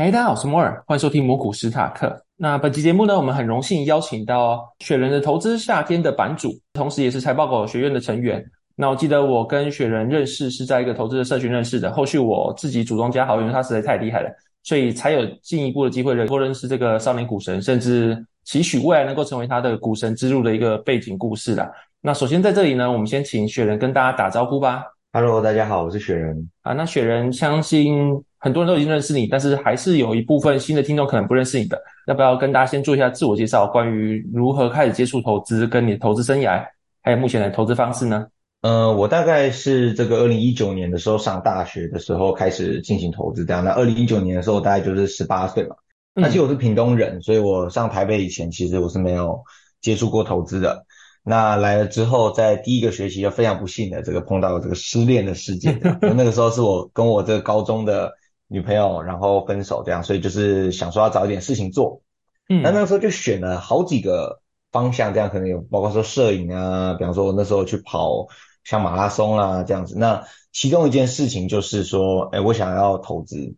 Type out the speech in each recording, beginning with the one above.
嘿，大家好，我是摩尔，欢迎收听摩股史塔克。那本期节目呢，我们很荣幸邀请到雪人的投资夏天的版主，同时也是财报狗学院的成员。那我记得我跟雪人认识是在一个投资的社群认识的，后续我自己主动加好友，因为他实在太厉害了，所以才有进一步的机会能够认识这个少年股神，甚至期许未来能够成为他的股神之路的一个背景故事啦。那首先在这里呢，我们先请雪人跟大家打招呼吧。Hello，大家好，我是雪人。啊，那雪人相信很多人都已经认识你，但是还是有一部分新的听众可能不认识你的，要不要跟大家先做一下自我介绍？关于如何开始接触投资，跟你的投资生涯，还有目前的投资方式呢？呃，我大概是这个二零一九年的时候上大学的时候开始进行投资，这样。那二零一九年的时候，大概就是十八岁嘛。那其实我是屏东人，所以我上台北以前，其实我是没有接触过投资的。那来了之后，在第一个学期就非常不幸的这个碰到了这个失恋的事件，那个时候是我跟我这个高中的女朋友然后分手这样，所以就是想说要找一点事情做，嗯，那那个时候就选了好几个方向，这样可能有包括说摄影啊，比方说我那时候去跑像马拉松啊这样子，那其中一件事情就是说，哎，我想要投资，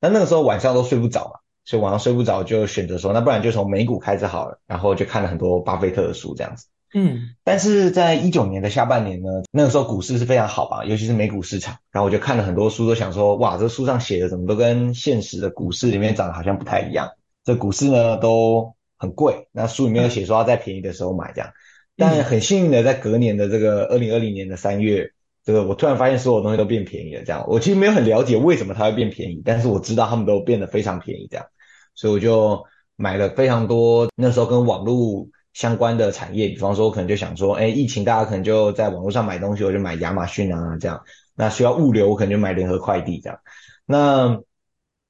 那那个时候晚上都睡不着嘛，所以晚上睡不着就选择说，那不然就从美股开始好了，然后就看了很多巴菲特的书这样子。嗯，但是在一九年的下半年呢，那个时候股市是非常好吧，尤其是美股市场。然后我就看了很多书，都想说，哇，这书上写的怎么都跟现实的股市里面涨得好像不太一样。这股市呢都很贵，那书里面有写说要在便宜的时候买这样。但很幸运的，在隔年的这个二零二零年的三月，这个我突然发现所有东西都变便宜了。这样，我其实没有很了解为什么它会变便宜，但是我知道他们都变得非常便宜这样，所以我就买了非常多。那时候跟网络。相关的产业，比方说，我可能就想说，哎，疫情大家可能就在网络上买东西，我就买亚马逊啊，这样。那需要物流，我可能就买联合快递这样。那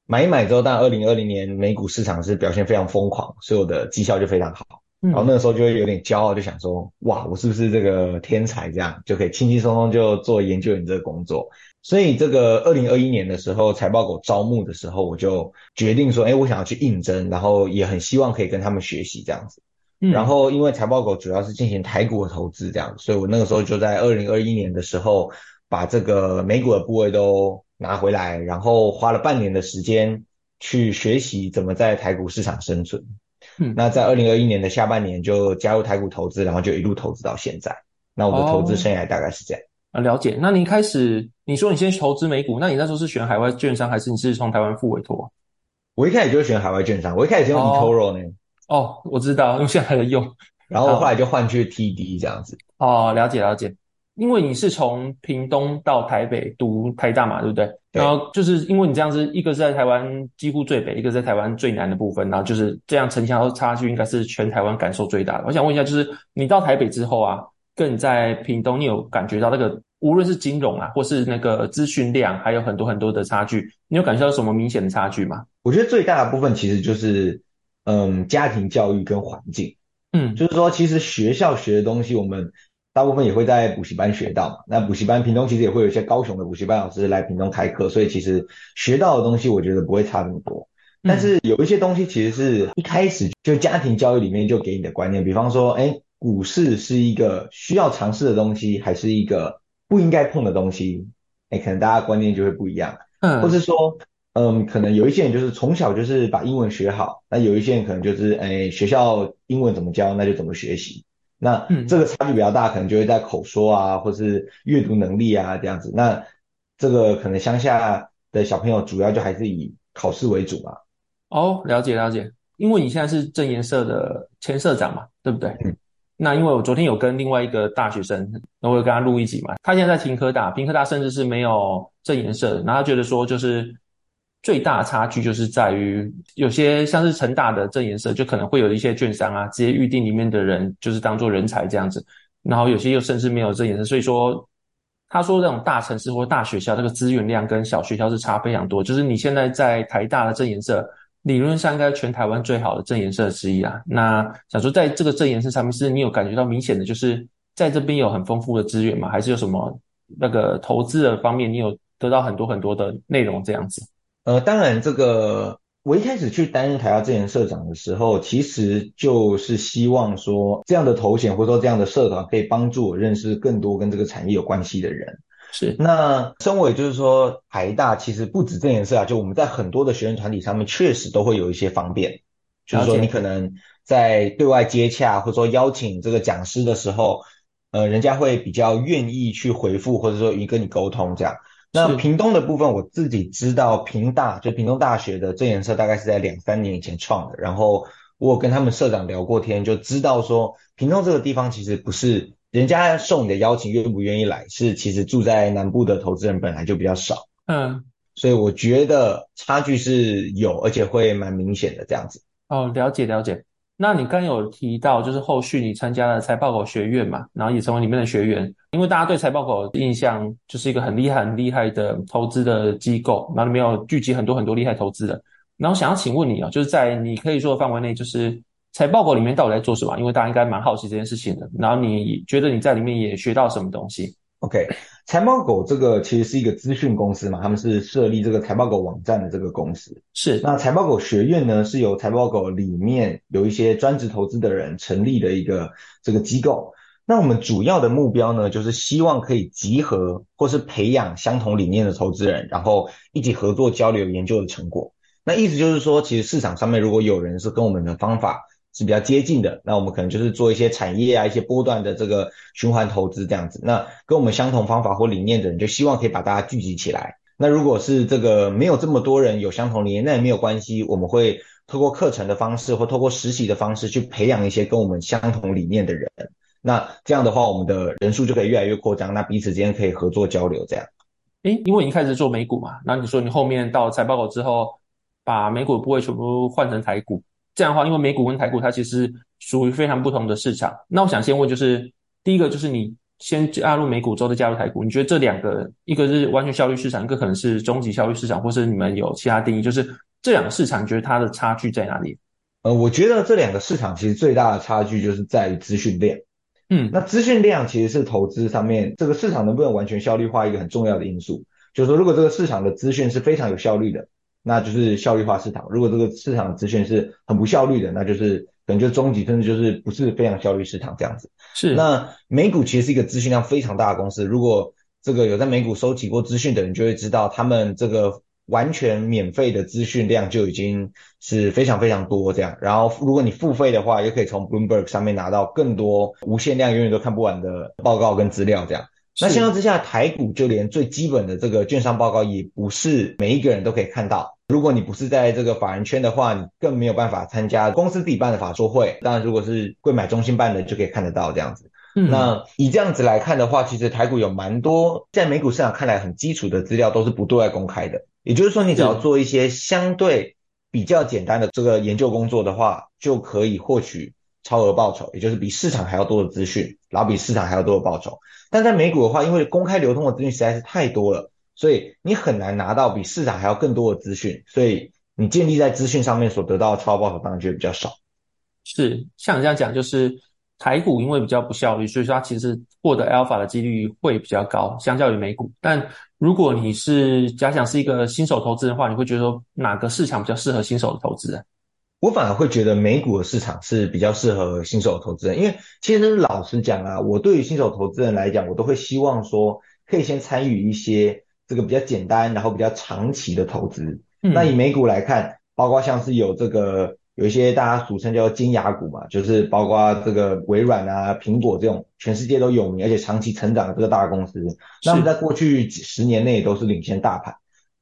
买一买之后，但二零二零年美股市场是表现非常疯狂，所以我的绩效就非常好。然后那个时候就会有点骄傲，就想说，哇，我是不是这个天才？这样就可以轻轻松松就做研究员这个工作。所以这个二零二一年的时候，财报狗招募的时候，我就决定说，哎，我想要去应征，然后也很希望可以跟他们学习这样子。然后，因为财报狗主要是进行台股的投资，这样，所以我那个时候就在二零二一年的时候，把这个美股的部位都拿回来，然后花了半年的时间去学习怎么在台股市场生存。嗯，那在二零二一年的下半年就加入台股投资，然后就一路投资到现在。那我的投资生涯大概是这样。啊，了解。那你一开始你说你先投资美股，那你那时候是选海外券商，还是你是从台湾付委托？我一开始就选海外券商，我一开始用 eToro 呢。哦，我知道，用现在的用，然后后来就换去 TD 这样子。哦，了解了解。因为你是从屏东到台北读台大嘛，对不对？对。然后就是因为你这样子，一个是在台湾几乎最北，一个在台湾最南的部分，然后就是这样城乡差距应该是全台湾感受最大的。我想问一下，就是你到台北之后啊，跟你在屏东，你有感觉到那个无论是金融啊，或是那个资讯量，还有很多很多的差距，你有感觉到什么明显的差距吗？我觉得最大的部分其实就是。嗯，家庭教育跟环境，嗯，就是说，其实学校学的东西，我们大部分也会在补习班学到嘛。那补习班，屏东其实也会有一些高雄的补习班老师来屏东开课，所以其实学到的东西，我觉得不会差那么多。但是有一些东西，其实是一开始就家庭教育里面就给你的观念，比方说，哎，股市是一个需要尝试的东西，还是一个不应该碰的东西？哎，可能大家观念就会不一样，嗯，或是说。嗯，可能有一些人就是从小就是把英文学好，那有一些人可能就是，哎，学校英文怎么教，那就怎么学习。那这个差距比较大，可能就会在口说啊，或是阅读能力啊这样子。那这个可能乡下的小朋友主要就还是以考试为主嘛。哦，了解了解。因为你现在是正研社的前社长嘛，对不对？嗯。那因为我昨天有跟另外一个大学生，那我有跟他录一集嘛，他现在在屏科大，屏科大甚至是没有正研社，然后他觉得说就是。最大的差距就是在于，有些像是成大的正研社，就可能会有一些券商啊，直接预定里面的人就是当做人才这样子。然后有些又甚至没有正颜色，所以说他说这种大城市或大学校，这个资源量跟小学校是差非常多。就是你现在在台大的正研社，理论上应该全台湾最好的正研社之一啊。那想说在这个正研社上面，是你有感觉到明显的，就是在这边有很丰富的资源吗？还是有什么那个投资的方面，你有得到很多很多的内容这样子？呃，当然，这个我一开始去担任台大正研社长的时候，其实就是希望说，这样的头衔或者说这样的社团可以帮助我认识更多跟这个产业有关系的人。是。那身为就是说台大其实不止这件事啊，就我们在很多的学生团体上面确实都会有一些方便，就是说你可能在对外接洽或者说邀请这个讲师的时候，呃，人家会比较愿意去回复或者说与跟你沟通这样。那屏东的部分，我自己知道，屏大就屏东大学的这颜色大概是在两三年以前创的，然后我有跟他们社长聊过天，就知道说屏东这个地方其实不是人家受你的邀请愿不愿意来，是其实住在南部的投资人本来就比较少，嗯，所以我觉得差距是有，而且会蛮明显的这样子。哦，了解了解。那你刚有提到，就是后续你参加了财报狗学院嘛，然后也成为里面的学员。因为大家对财报狗印象就是一个很厉害、很厉害的投资的机构，然后里面有聚集很多很多厉害投资人。然后想要请问你啊，就是在你可以说的范围内，就是财报狗里面到底在做什么？因为大家应该蛮好奇这件事情的。然后你觉得你在里面也学到什么东西？OK，财报狗这个其实是一个资讯公司嘛，他们是设立这个财报狗网站的这个公司。是，那财报狗学院呢，是由财报狗里面有一些专职投资的人成立的一个这个机构。那我们主要的目标呢，就是希望可以集合或是培养相同理念的投资人，然后一起合作交流研究的成果。那意思就是说，其实市场上面如果有人是跟我们的方法。是比较接近的，那我们可能就是做一些产业啊，一些波段的这个循环投资这样子。那跟我们相同方法或理念的人，就希望可以把大家聚集起来。那如果是这个没有这么多人有相同理念，那也没有关系，我们会透过课程的方式或透过实习的方式去培养一些跟我们相同理念的人。那这样的话，我们的人数就可以越来越扩张，那彼此之间可以合作交流这样。诶，因为你一开始做美股嘛，那你说你后面到财报狗之后，把美股的部位全部换成台股。这样的话，因为美股跟台股它其实属于非常不同的市场。那我想先问，就是第一个就是你先加入美股之后再加入台股，你觉得这两个，一个是完全效率市场，一个可能是终极效率市场，或是你们有其他定义？就是这两个市场，你觉得它的差距在哪里？呃，我觉得这两个市场其实最大的差距就是在于资讯量。嗯，那资讯量其实是投资上面这个市场能不能完全效率化一个很重要的因素。就是说，如果这个市场的资讯是非常有效率的。那就是效率化市场。如果这个市场资讯是很不效率的，那就是可能就终极，甚至就是不是非常效率市场这样子。是。那美股其实是一个资讯量非常大的公司。如果这个有在美股收集过资讯的人，就会知道他们这个完全免费的资讯量就已经是非常非常多这样。然后如果你付费的话，也可以从 Bloomberg 上面拿到更多无限量、永远都看不完的报告跟资料这样。那相较之下，台股就连最基本的这个券商报告也不是每一个人都可以看到。如果你不是在这个法人圈的话，你更没有办法参加公司自己办的法说会。当然，如果是柜买中心办的，就可以看得到这样子。嗯，那以这样子来看的话，其实台股有蛮多在美股市场看来很基础的资料都是不对外公开的。也就是说，你只要做一些相对比较简单的这个研究工作的话，就可以获取超额报酬，也就是比市场还要多的资讯，然后比市场还要多的报酬。但在美股的话，因为公开流通的资讯实在是太多了，所以你很难拿到比市场还要更多的资讯，所以你建立在资讯上面所得到的超额报酬当然就会比较少。是，像你这样讲，就是台股因为比较不效率，所以说它其实获得 alpha 的几率会比较高，相较于美股。但如果你是假想是一个新手投资的话，你会觉得说哪个市场比较适合新手的投资？我反而会觉得美股的市场是比较适合新手投资人，因为其实老实讲啊，我对于新手投资人来讲，我都会希望说可以先参与一些这个比较简单，然后比较长期的投资。嗯。那以美股来看，包括像是有这个有一些大家俗称叫金牙股嘛，就是包括这个微软啊、苹果这种全世界都有名而且长期成长的这个大公司，那么在过去几十年内都是领先大盘。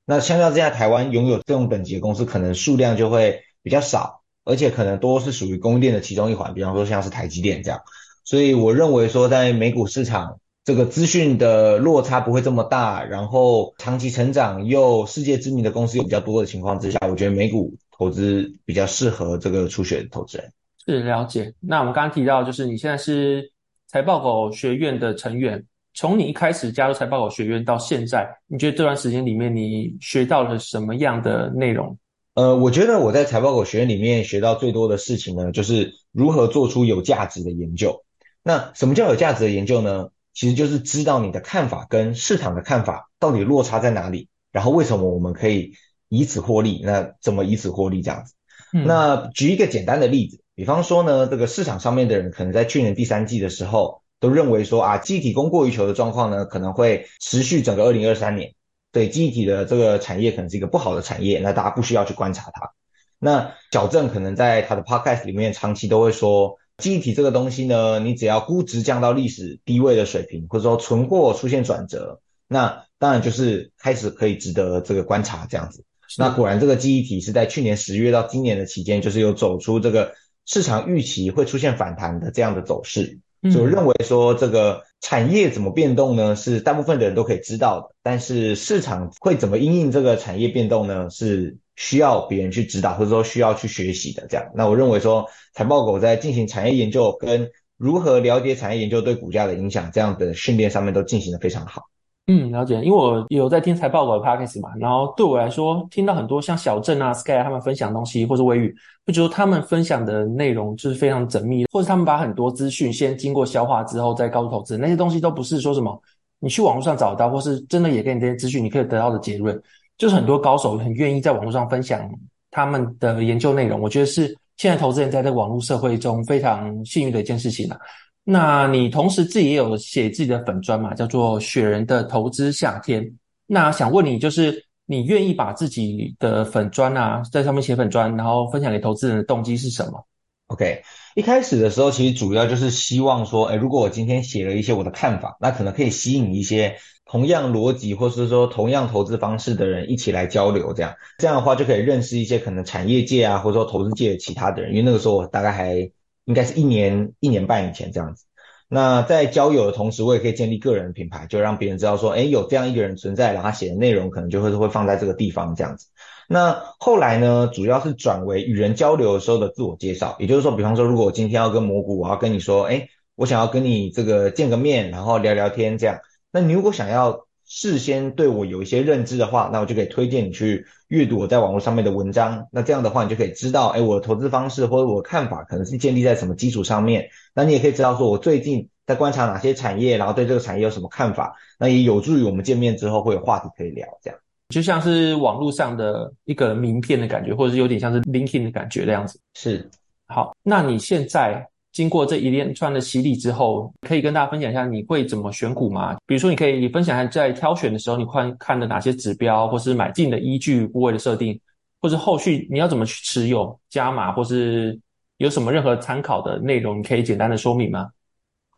那相较之下，台湾拥有这种等级的公司，可能数量就会。比较少，而且可能多是属于供应链的其中一环，比方说像是台积电这样，所以我认为说在美股市场这个资讯的落差不会这么大，然后长期成长又世界知名的公司又比较多的情况之下，我觉得美股投资比较适合这个初学的投资人。是了解。那我们刚刚提到，就是你现在是财报狗学院的成员，从你一开始加入财报狗学院到现在，你觉得这段时间里面你学到了什么样的内容？呃，我觉得我在财报狗学院里面学到最多的事情呢，就是如何做出有价值的研究。那什么叫有价值的研究呢？其实就是知道你的看法跟市场的看法到底落差在哪里，然后为什么我们可以以此获利？那怎么以此获利这样子？嗯。那举一个简单的例子，比方说呢，这个市场上面的人可能在去年第三季的时候都认为说啊，记忆体供过于求的状况呢，可能会持续整个二零二三年。对记忆体的这个产业可能是一个不好的产业，那大家不需要去观察它。那小郑可能在他的 podcast 里面长期都会说，记忆体这个东西呢，你只要估值降到历史低位的水平，或者说存货出现转折，那当然就是开始可以值得这个观察这样子。那果然这个记忆体是在去年十月到今年的期间，就是有走出这个市场预期会出现反弹的这样的走势。所以我认为说这个产业怎么变动呢？是大部分的人都可以知道的，但是市场会怎么因应这个产业变动呢？是需要别人去指导，或者说需要去学习的。这样，那我认为说财报狗在进行产业研究跟如何了解产业研究对股价的影响这样的训练上面都进行的非常好。嗯，了解，因为我有在听财报狗的 podcast 嘛，然后对我来说，听到很多像小郑啊、Sky 他们分享的东西，或者微宇，会觉得他们分享的内容就是非常缜密，或者他们把很多资讯先经过消化之后再告诉投资，那些东西都不是说什么你去网络上找到，或是真的也给你这些资讯，你可以得到的结论，就是很多高手很愿意在网络上分享他们的研究内容，我觉得是现在投资人在这个网络社会中非常幸运的一件事情了。那你同时自己也有写自己的粉专嘛，叫做雪人的投资夏天。那想问你，就是你愿意把自己的粉专啊，在上面写粉专，然后分享给投资人的动机是什么？OK，一开始的时候，其实主要就是希望说，哎，如果我今天写了一些我的看法，那可能可以吸引一些同样逻辑或是说同样投资方式的人一起来交流，这样这样的话就可以认识一些可能产业界啊，或者说投资界的其他的人，因为那个时候我大概还。应该是一年一年半以前这样子。那在交友的同时，我也可以建立个人品牌，就让别人知道说，诶，有这样一个人存在，然后他写的内容可能就会会放在这个地方这样子。那后来呢，主要是转为与人交流的时候的自我介绍，也就是说，比方说，如果我今天要跟蘑菇，我要跟你说，诶，我想要跟你这个见个面，然后聊聊天这样。那你如果想要。事先对我有一些认知的话，那我就可以推荐你去阅读我在网络上面的文章。那这样的话，你就可以知道，哎，我的投资方式或者我的看法可能是建立在什么基础上面。那你也可以知道，说我最近在观察哪些产业，然后对这个产业有什么看法。那也有助于我们见面之后会有话题可以聊。这样就像是网络上的一个名片的感觉，或者是有点像是 LinkedIn 的感觉的样子。是，好，那你现在。经过这一连串的洗礼之后，可以跟大家分享一下你会怎么选股吗？比如说，你可以分享一下在挑选的时候，你看看的哪些指标，或是买进的依据、部位的设定，或是后续你要怎么去持有、加码，或是有什么任何参考的内容，你可以简单的说明吗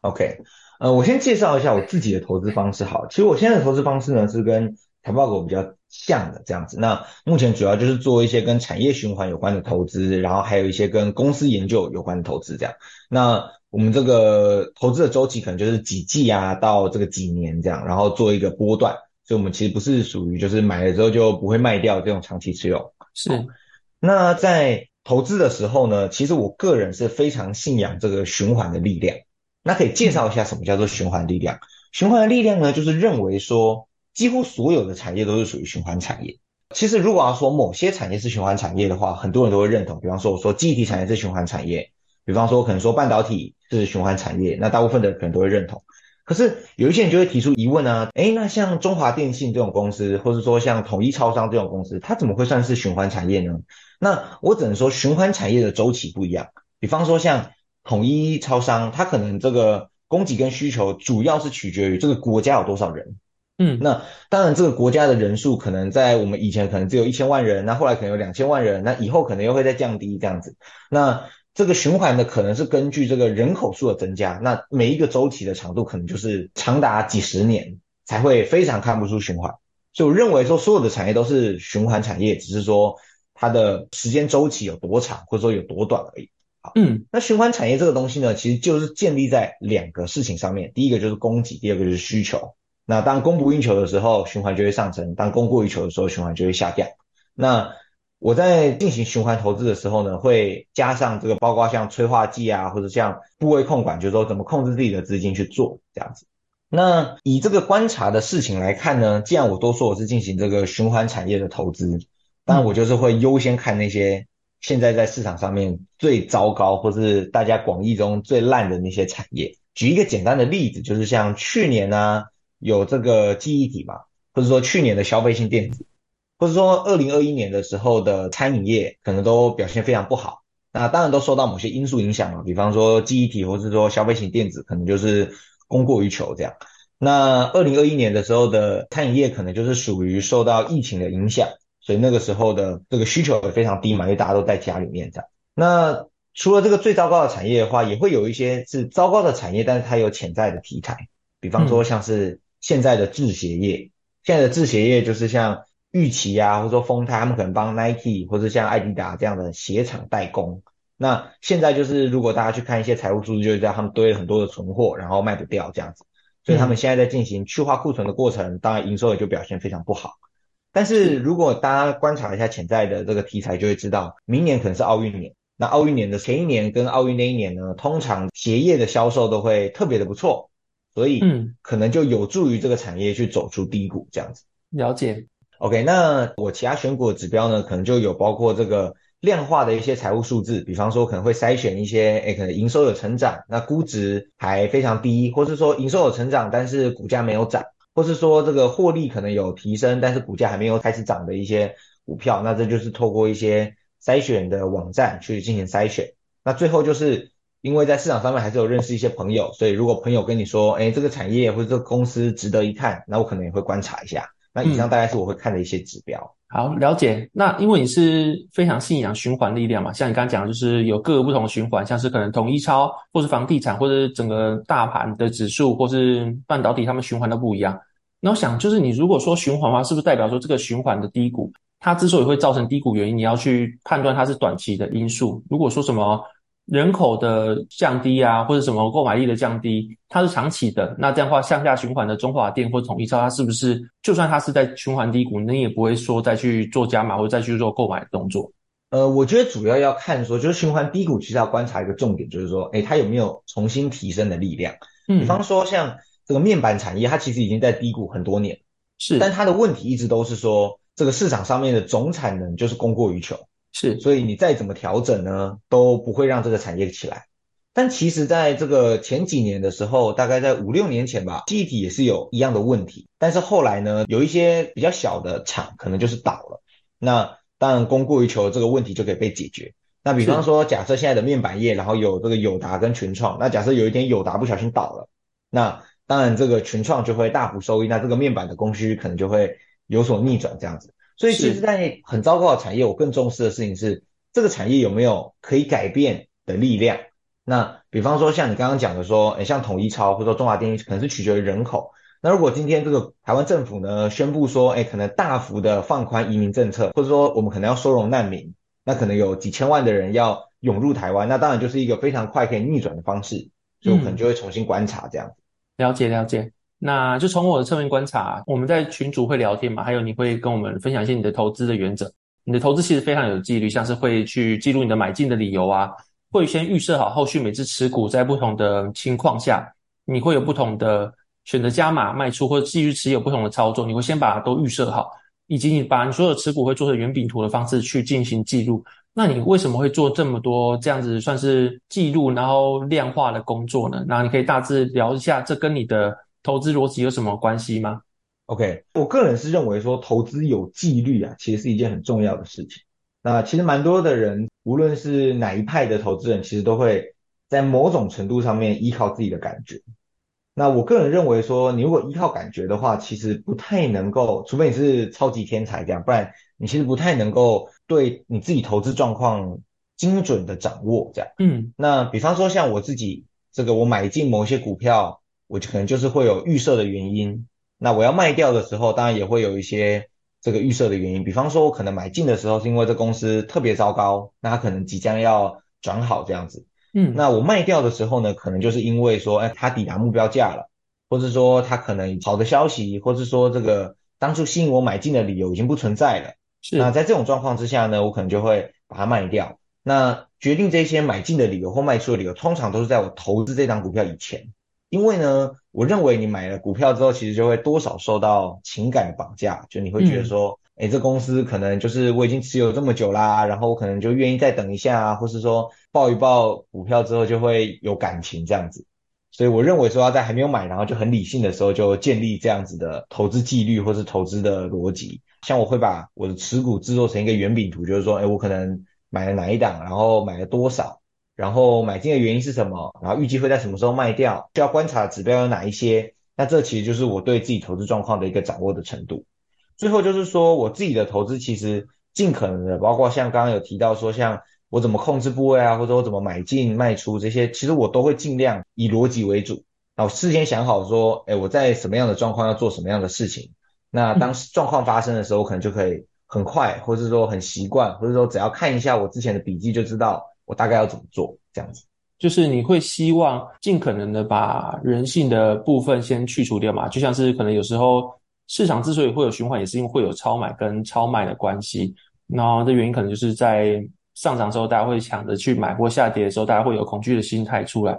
？OK，呃，我先介绍一下我自己的投资方式。好，其实我现在的投资方式呢是跟财报狗比较像的这样子，那目前主要就是做一些跟产业循环有关的投资，然后还有一些跟公司研究有关的投资这样。那我们这个投资的周期可能就是几季啊，到这个几年这样，然后做一个波段，所以我们其实不是属于就是买了之后就不会卖掉这种长期持有。是。那在投资的时候呢，其实我个人是非常信仰这个循环的力量。那可以介绍一下什么叫做循环力量？循环的力量呢，就是认为说。几乎所有的产业都是属于循环产业。其实，如果要说某些产业是循环产业的话，很多人都会认同。比方说，我说记忆体产业是循环产业；比方说，我可能说半导体是循环产业，那大部分的人可能都会认同。可是，有一些人就会提出疑问啊，诶，那像中华电信这种公司，或者说像统一超商这种公司，它怎么会算是循环产业呢？那我只能说，循环产业的周期不一样。比方说，像统一超商，它可能这个供给跟需求主要是取决于这个国家有多少人。嗯，那当然，这个国家的人数可能在我们以前可能只有一千万人，那后来可能有两千万人，那以后可能又会再降低这样子。那这个循环呢，可能是根据这个人口数的增加，那每一个周期的长度可能就是长达几十年才会非常看不出循环。所以我认为说，所有的产业都是循环产业，只是说它的时间周期有多长，或者说有多短而已。好，嗯，那循环产业这个东西呢，其实就是建立在两个事情上面，第一个就是供给，第二个就是需求。那当供不应求的时候，循环就会上升；当供过于求的时候，循环就会下降。那我在进行循环投资的时候呢，会加上这个，包括像催化剂啊，或者像部位控管，就是说怎么控制自己的资金去做这样子。那以这个观察的事情来看呢，既然我都说我是进行这个循环产业的投资，当然我就是会优先看那些现在在市场上面最糟糕，或是大家广义中最烂的那些产业。举一个简单的例子，就是像去年呢、啊。有这个记忆体嘛，或者说去年的消费性电子，或者说二零二一年的时候的餐饮业，可能都表现非常不好。那当然都受到某些因素影响了，比方说记忆体，或是说消费型电子，可能就是供过于求这样。那二零二一年的时候的餐饮业可能就是属于受到疫情的影响，所以那个时候的这个需求也非常低嘛，因为大家都在家里面这样。那除了这个最糟糕的产业的话，也会有一些是糟糕的产业，但是它有潜在的题材，比方说像是现在的制鞋业，现在的制鞋业就是像玉琪啊，或者说丰泰，他们可能帮 Nike 或者像爱迪达这样的鞋厂代工。那现在就是如果大家去看一些财务数据，就知道他们堆了很多的存货，然后卖不掉这样子。所以他们现在在进行去化库存的过程，当然营收也就表现非常不好。但是如果大家观察一下潜在的这个题材，就会知道明年可能是奥运年。那奥运年的前一年跟奥运那一年呢，通常鞋业的销售都会特别的不错，所以嗯，可能就有助于这个产业去走出低谷这样子。了解。OK，那我其他选股的指标呢，可能就有包括这个。量化的一些财务数字，比方说可能会筛选一些，诶，可能营收有成长，那估值还非常低，或是说营收有成长，但是股价没有涨，或是说这个获利可能有提升，但是股价还没有开始涨的一些股票，那这就是透过一些筛选的网站去进行筛选。那最后就是因为在市场上面还是有认识一些朋友，所以如果朋友跟你说，哎，这个产业或者这个公司值得一看，那我可能也会观察一下。那以上大概是我会看的一些指标。嗯好，了解。那因为你是非常信仰循环力量嘛，像你刚刚讲的，就是有各个不同的循环，像是可能统一超，或是房地产，或者是整个大盘的指数，或是半导体，他们循环都不一样。那我想，就是你如果说循环的话，是不是代表说这个循环的低谷，它之所以会造成低谷原因，你要去判断它是短期的因素。如果说什么？人口的降低啊，或者什么购买力的降低，它是长期的。那这样的话，向下循环的中华电或统一超，它是不是就算它是在循环低谷，你也不会说再去做加码或者再去做购买的动作？呃，我觉得主要要看说，就是循环低谷，其实要观察一个重点，就是说，诶，它有没有重新提升的力量？嗯，比方说像这个面板产业，它其实已经在低谷很多年，是，但它的问题一直都是说，这个市场上面的总产能就是供过于求。是，所以你再怎么调整呢，都不会让这个产业起来。但其实，在这个前几年的时候，大概在五六年前吧，记忆体也是有一样的问题。但是后来呢，有一些比较小的厂可能就是倒了。那当然，供过于求这个问题就可以被解决。那比方说，假设现在的面板业，然后有这个友达跟群创，那假设有一天友达不小心倒了，那当然这个群创就会大幅收益，那这个面板的供需可能就会有所逆转，这样子。所以其实，在很糟糕的产业，我更重视的事情是这个产业有没有可以改变的力量。那比方说，像你刚刚讲的说，诶，像统一超或者说中华电信，可能是取决于人口。那如果今天这个台湾政府呢宣布说，诶，可能大幅的放宽移民政策，或者说我们可能要收容难民，那可能有几千万的人要涌入台湾，那当然就是一个非常快可以逆转的方式。所以我可能就会重新观察这样子。嗯，了解了解。那就从我的侧面观察，我们在群组会聊天嘛，还有你会跟我们分享一些你的投资的原则。你的投资其实非常有纪律，像是会去记录你的买进的理由啊，会先预设好后续每次持股在不同的情况下，你会有不同的选择加码卖出或者继续持有不同的操作，你会先把它都预设好，以及你把你所有持股会做成圆饼图的方式去进行记录。那你为什么会做这么多这样子算是记录然后量化的工作呢？那你可以大致聊一下，这跟你的。投资逻辑有什么关系吗？OK，我个人是认为说投资有纪律啊，其实是一件很重要的事情。那其实蛮多的人，无论是哪一派的投资人，其实都会在某种程度上面依靠自己的感觉。那我个人认为说，你如果依靠感觉的话，其实不太能够，除非你是超级天才这样，不然你其实不太能够对你自己投资状况精准的掌握这样。嗯，那比方说像我自己这个，我买进某些股票。我就可能就是会有预设的原因，那我要卖掉的时候，当然也会有一些这个预设的原因。比方说，我可能买进的时候是因为这公司特别糟糕，那它可能即将要转好这样子。嗯，那我卖掉的时候呢，可能就是因为说，哎，它抵达目标价了，或是说它可能好的消息，或是说这个当初吸引我买进的理由已经不存在了。是。那在这种状况之下呢，我可能就会把它卖掉。那决定这些买进的理由或卖出的理由，通常都是在我投资这张股票以前。因为呢，我认为你买了股票之后，其实就会多少受到情感的绑架，就你会觉得说，诶，这公司可能就是我已经持有这么久啦，然后我可能就愿意再等一下啊，或是说抱一抱股票之后就会有感情这样子。所以我认为说要在还没有买，然后就很理性的时候就建立这样子的投资纪律或是投资的逻辑。像我会把我的持股制作成一个圆饼图，就是说，诶，我可能买了哪一档，然后买了多少。然后买进的原因是什么，然后预计会在什么时候卖掉，需要观察的指标有哪一些，那这其实就是我对自己投资状况的一个掌握的程度。最后就是说我自己的投资其实尽可能的，包括像刚刚有提到说像我怎么控制部位啊，或者我怎么买进卖出这些，其实我都会尽量以逻辑为主，然后事先想好说，哎，我在什么样的状况要做什么样的事情，那当状况发生的时候，我可能就可以。很快，或者说很习惯，或者说只要看一下我之前的笔记就知道我大概要怎么做，这样子。就是你会希望尽可能的把人性的部分先去除掉嘛？就像是可能有时候市场之所以会有循环，也是因为会有超买跟超卖的关系。然后的原因可能就是在上涨的时候大家会抢着去买，或下跌的时候大家会有恐惧的心态出来。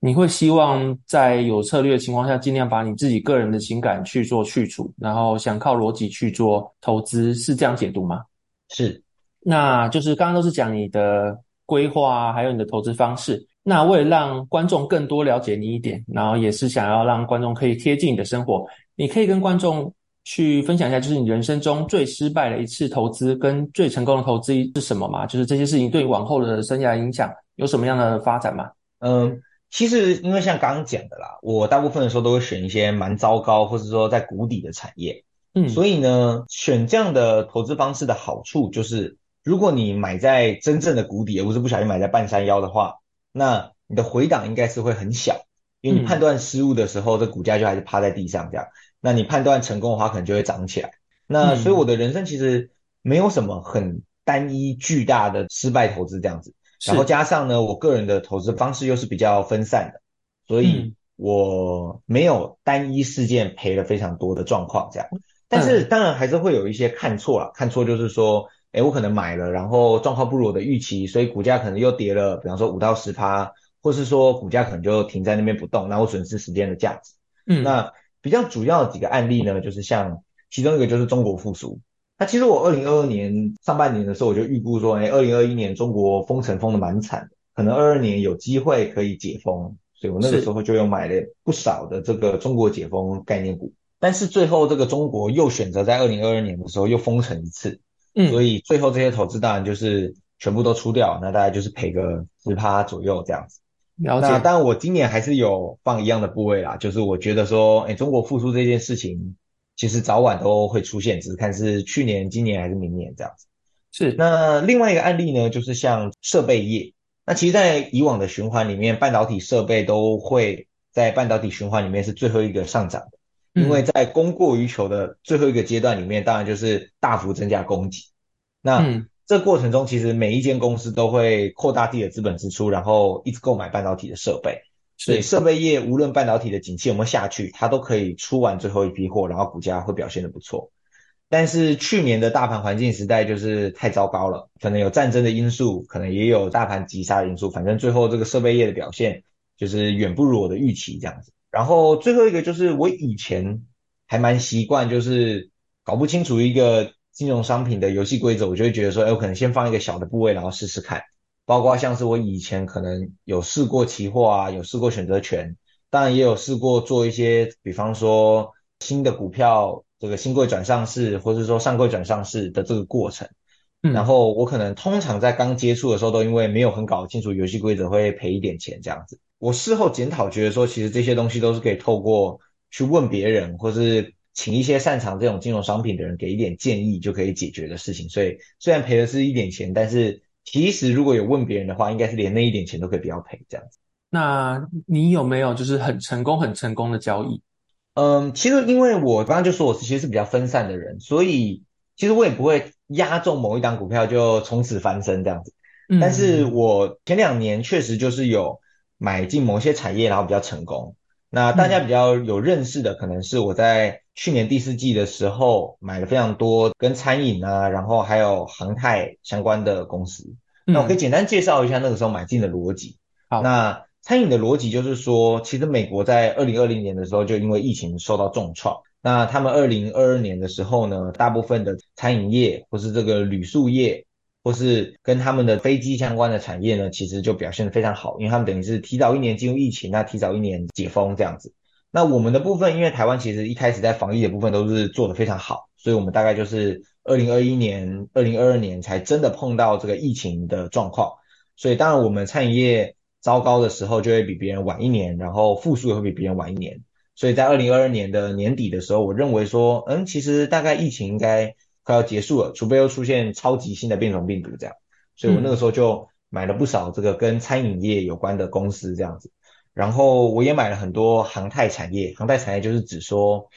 你会希望在有策略的情况下，尽量把你自己个人的情感去做去除，然后想靠逻辑去做投资，是这样解读吗？是，那就是刚刚都是讲你的规划啊，还有你的投资方式。那为了让观众更多了解你一点，然后也是想要让观众可以贴近你的生活，你可以跟观众去分享一下，就是你人生中最失败的一次投资跟最成功的投资是什么吗？就是这些事情对你往后的生涯影响有什么样的发展吗？嗯。其实，因为像刚刚讲的啦，我大部分的时候都会选一些蛮糟糕，或者说在谷底的产业。嗯，所以呢，选这样的投资方式的好处就是，如果你买在真正的谷底，而不是不小心买在半山腰的话，那你的回档应该是会很小，因为你判断失误的时候，这股价就还是趴在地上这样。那你判断成功的话，可能就会涨起来。那所以我的人生其实没有什么很单一巨大的失败投资这样子。然后加上呢，我个人的投资方式又是比较分散的，所以我没有单一事件赔了非常多的状况这样。但是当然还是会有一些看错了，看错就是说，诶，我可能买了，然后状况不如我的预期，所以股价可能又跌了，比方说五到十趴，或是说股价可能就停在那边不动，那我损失时间的价值。嗯，那比较主要的几个案例呢，就是像其中一个就是中国复苏。那其实我二零二二年上半年的时候，我就预估说，哎，二零二一年中国封城封的蛮惨的，可能二二年有机会可以解封，所以我那个时候就有买了不少的这个中国解封概念股。但是最后这个中国又选择在二零二二年的时候又封城一次，嗯，所以最后这些投资当然就是全部都出掉，那大概就是赔个十趴左右这样子。了解。那当然我今年还是有放一样的部位啦，就是我觉得说，哎，中国复苏这件事情。其实早晚都会出现，只是看是去年、今年还是明年这样子。是。那另外一个案例呢，就是像设备业。那其实，在以往的循环里面，半导体设备都会在半导体循环里面是最后一个上涨的，因为在供过于求的最后一个阶段里面，当然就是大幅增加供给。那这过程中，其实每一间公司都会扩大自己的资本支出，然后一直购买半导体的设备。所以设备业无论半导体的景气有没有下去，它都可以出完最后一批货，然后股价会表现的不错。但是去年的大盘环境实在就是太糟糕了，可能有战争的因素，可能也有大盘急杀的因素，反正最后这个设备业的表现就是远不如我的预期这样子。然后最后一个就是我以前还蛮习惯，就是搞不清楚一个金融商品的游戏规则，我就会觉得说，哎，我可能先放一个小的部位，然后试试看。包括像是我以前可能有试过期货啊，有试过选择权，当然也有试过做一些，比方说新的股票这个新贵转上市，或者说上柜转上市的这个过程。嗯，然后我可能通常在刚接触的时候，都因为没有很搞清楚游戏规则，会赔一点钱这样子。我事后检讨，觉得说其实这些东西都是可以透过去问别人，或是请一些擅长这种金融商品的人给一点建议就可以解决的事情。所以虽然赔的是一点钱，但是。其实如果有问别人的话，应该是连那一点钱都可以不要赔这样子。那你有没有就是很成功、很成功的交易？嗯，其实因为我刚刚就说我其实是比较分散的人，所以其实我也不会押中某一档股票就从此翻身这样子。嗯，但是我前两年确实就是有买进某些产业，然后比较成功。那大家比较有认识的，可能是我在去年第四季的时候买了非常多跟餐饮啊，然后还有航太相关的公司。嗯、那我可以简单介绍一下那个时候买进的逻辑。好，那餐饮的逻辑就是说，其实美国在二零二零年的时候就因为疫情受到重创，那他们二零二二年的时候呢，大部分的餐饮业或是这个旅宿业。或是跟他们的飞机相关的产业呢，其实就表现得非常好，因为他们等于是提早一年进入疫情，那提早一年解封这样子。那我们的部分，因为台湾其实一开始在防疫的部分都是做得非常好，所以我们大概就是二零二一年、二零二二年才真的碰到这个疫情的状况。所以当然我们餐饮业糟糕的时候就会比别人晚一年，然后复苏也会比别人晚一年。所以在二零二二年的年底的时候，我认为说，嗯，其实大概疫情应该快要结束了，除非又出现超级新的变种病毒这样。所以我那个时候就买了不少这个跟餐饮业有关的公司这样子，然后我也买了很多航太产业，航太产业就是指说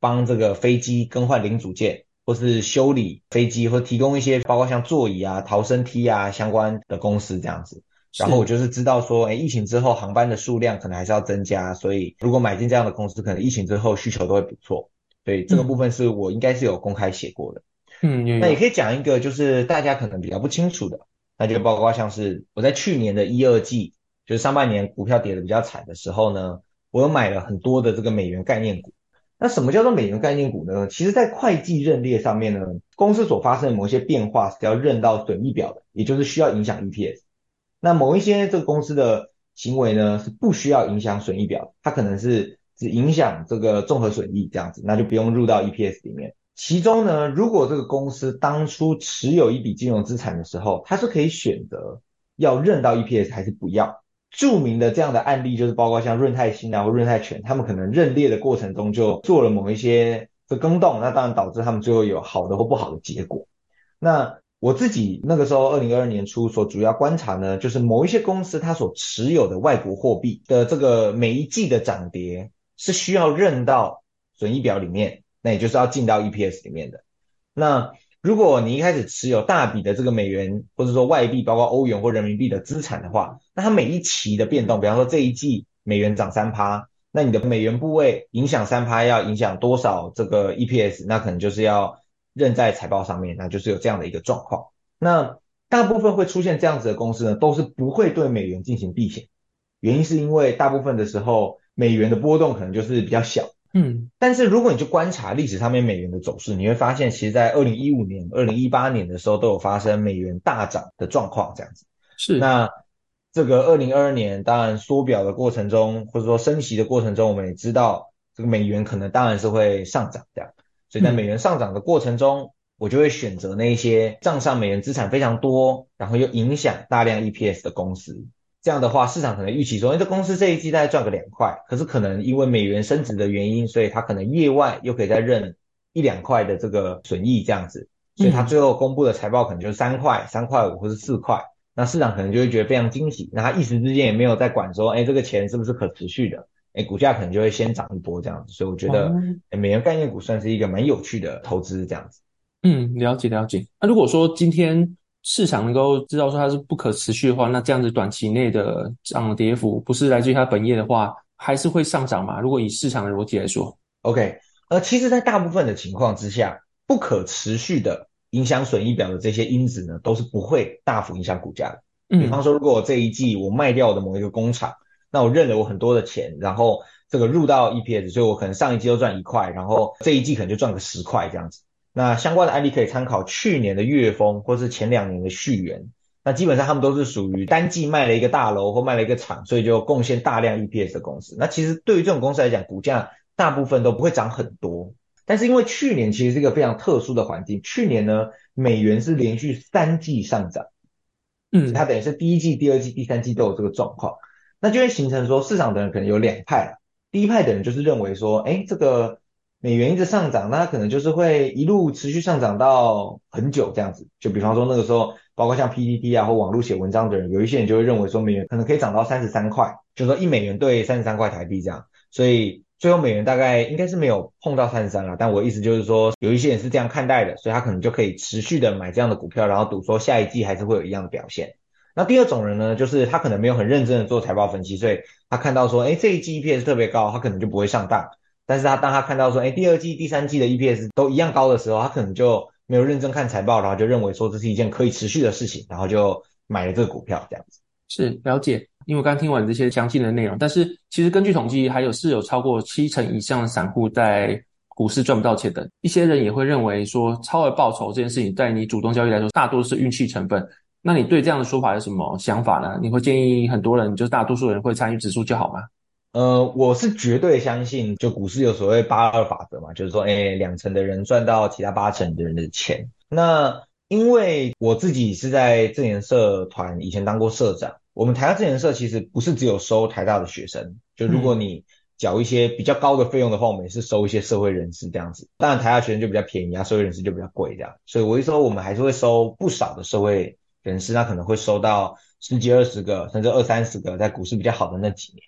帮这个飞机更换零组件，或是修理飞机，或提供一些包括像座椅啊、逃生梯啊相关的公司这样子。然后我就是知道说，哎，疫情之后航班的数量可能还是要增加，所以如果买进这样的公司，可能疫情之后需求都会不错。所以这个部分是我应该是有公开写过的。嗯，嗯那也可以讲一个，就是大家可能比较不清楚的，那就包括像是我在去年的一二季，就是上半年股票跌得比较惨的时候呢，我有买了很多的这个美元概念股。那什么叫做美元概念股呢？其实，在会计认列上面呢，公司所发生的某些变化是要认到损益表的，也就是需要影响 EPS。那某一些这个公司的行为呢，是不需要影响损益表，它可能是只影响这个综合损益这样子，那就不用入到 EPS 里面。其中呢，如果这个公司当初持有一笔金融资产的时候，它是可以选择要认到 EPS 还是不要。著名的这样的案例就是包括像润泰新啊或润泰全，他们可能认列的过程中就做了某一些的更动，那当然导致他们最后有好的或不好的结果。那我自己那个时候，二零二二年初所主要观察呢，就是某一些公司它所持有的外国货币的这个每一季的涨跌是需要认到损益表里面，那也就是要进到 EPS 里面的。那如果你一开始持有大笔的这个美元或者说外币，包括欧元或人民币的资产的话，那它每一期的变动，比方说这一季美元涨三趴，那你的美元部位影响三趴要影响多少这个 EPS，那可能就是要。认在财报上面，那就是有这样的一个状况。那大部分会出现这样子的公司呢，都是不会对美元进行避险，原因是因为大部分的时候美元的波动可能就是比较小。嗯，但是如果你去观察历史上面美元的走势，你会发现，其实在二零一五年、二零一八年的时候都有发生美元大涨的状况，这样子。是。那这个二零二二年，当然缩表的过程中，或者说升息的过程中，我们也知道这个美元可能当然是会上涨这样。所以在美元上涨的过程中，我就会选择那一些账上美元资产非常多，然后又影响大量 EPS 的公司。这样的话，市场可能预期说，哎，这公司这一季大概赚个两块，可是可能因为美元升值的原因，所以它可能业外又可以再认一两块的这个损益这样子。所以它最后公布的财报可能就是三块、三块五或是四块，那市场可能就会觉得非常惊喜。那它一时之间也没有在管说，哎，这个钱是不是可持续的？哎，股价可能就会先涨一波这样子，所以我觉得美元概念股算是一个蛮有趣的投资这样子。嗯，了解了解。那如果说今天市场能够知道说它是不可持续的话，那这样子短期内的涨跌幅不是来自于它本业的话，还是会上涨嘛？如果以市场的逻辑来说，OK，呃，其实，在大部分的情况之下，不可持续的影响损益表的这些因子呢，都是不会大幅影响股价的。嗯，比方说，如果我这一季我卖掉我的某一个工厂。那我认了我很多的钱，然后这个入到 EPS，所以我可能上一季都赚一块，然后这一季可能就赚个十块这样子。那相关的案例可以参考去年的月丰，或是前两年的旭源。那基本上他们都是属于单季卖了一个大楼或卖了一个厂，所以就贡献大量 EPS 的公司。那其实对于这种公司来讲，股价大部分都不会涨很多。但是因为去年其实是一个非常特殊的环境，去年呢美元是连续三季上涨，嗯，它等于是第一季、第二季、第三季都有这个状况。那就会形成说，市场的人可能有两派。第一派的人就是认为说，哎，这个美元一直上涨，那它可能就是会一路持续上涨到很久这样子。就比方说那个时候，包括像 PTT 啊或网络写文章的人，有一些人就会认为说，美元可能可以涨到三十三块，就是说一美元兑三十三块台币这样。所以最后美元大概应该是没有碰到三十三了，但我意思就是说，有一些人是这样看待的，所以他可能就可以持续的买这样的股票，然后赌说下一季还是会有一样的表现。那第二种人呢，就是他可能没有很认真的做财报分析，所以他看到说，哎，这一季 EPS 特别高，他可能就不会上当。但是他当他看到说，哎，第二季、第三季的 EPS 都一样高的时候，他可能就没有认真看财报，然后就认为说这是一件可以持续的事情，然后就买了这个股票这样子。是，了解，因为刚刚听完这些详细的内容，但是其实根据统计，还有是有超过七成以上的散户在股市赚不到钱的。一些人也会认为说，超额报酬这件事情，在你主动交易来说，大多是运气成分。那你对这样的说法有什么想法呢？你会建议很多人，就是大多数人会参与指数就好吗？呃，我是绝对相信，就股市有所谓八二法则嘛，就是说，哎，两成的人赚到其他八成的人的钱。那因为我自己是在正研社团以前当过社长，我们台大正研社其实不是只有收台大的学生，就如果你缴一些比较高的费用的话，我们也是收一些社会人士这样子。当然台大学生就比较便宜啊，社会人士就比较贵这样。所以我一说我们还是会收不少的社会人士，那可能会收到十几二十个，甚至二三十个，在股市比较好的那几年。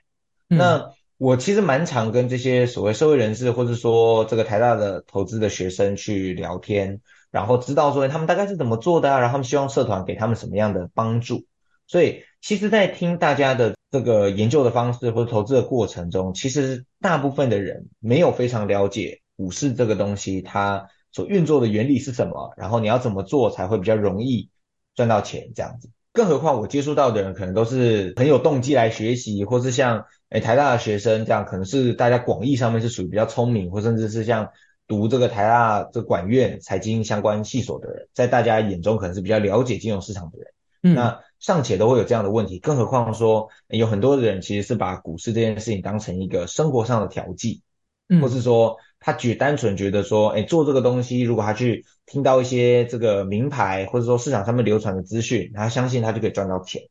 那我其实蛮常跟这些所谓社会人士，或者说这个台大的投资的学生去聊天。然后知道说他们大概是怎么做的啊，然后他们希望社团给他们什么样的帮助。所以其实，在听大家的这个研究的方式或者投资的过程中，其实大部分的人没有非常了解股市这个东西它所运作的原理是什么，然后你要怎么做才会比较容易赚到钱这样子。更何况我接触到的人可能都是很有动机来学习，或是像诶台大的学生这样，可能是大家广义上面是属于比较聪明，或甚至是像。读这个台大这管院财经相关系所的人，在大家眼中可能是比较了解金融市场的人，嗯，那尚且都会有这样的问题，更何况说有很多的人其实是把股市这件事情当成一个生活上的调剂，嗯，或是说他觉单纯觉得说，哎，做这个东西，如果他去听到一些这个名牌，或者说市场上面流传的资讯，他相信他就可以赚到钱。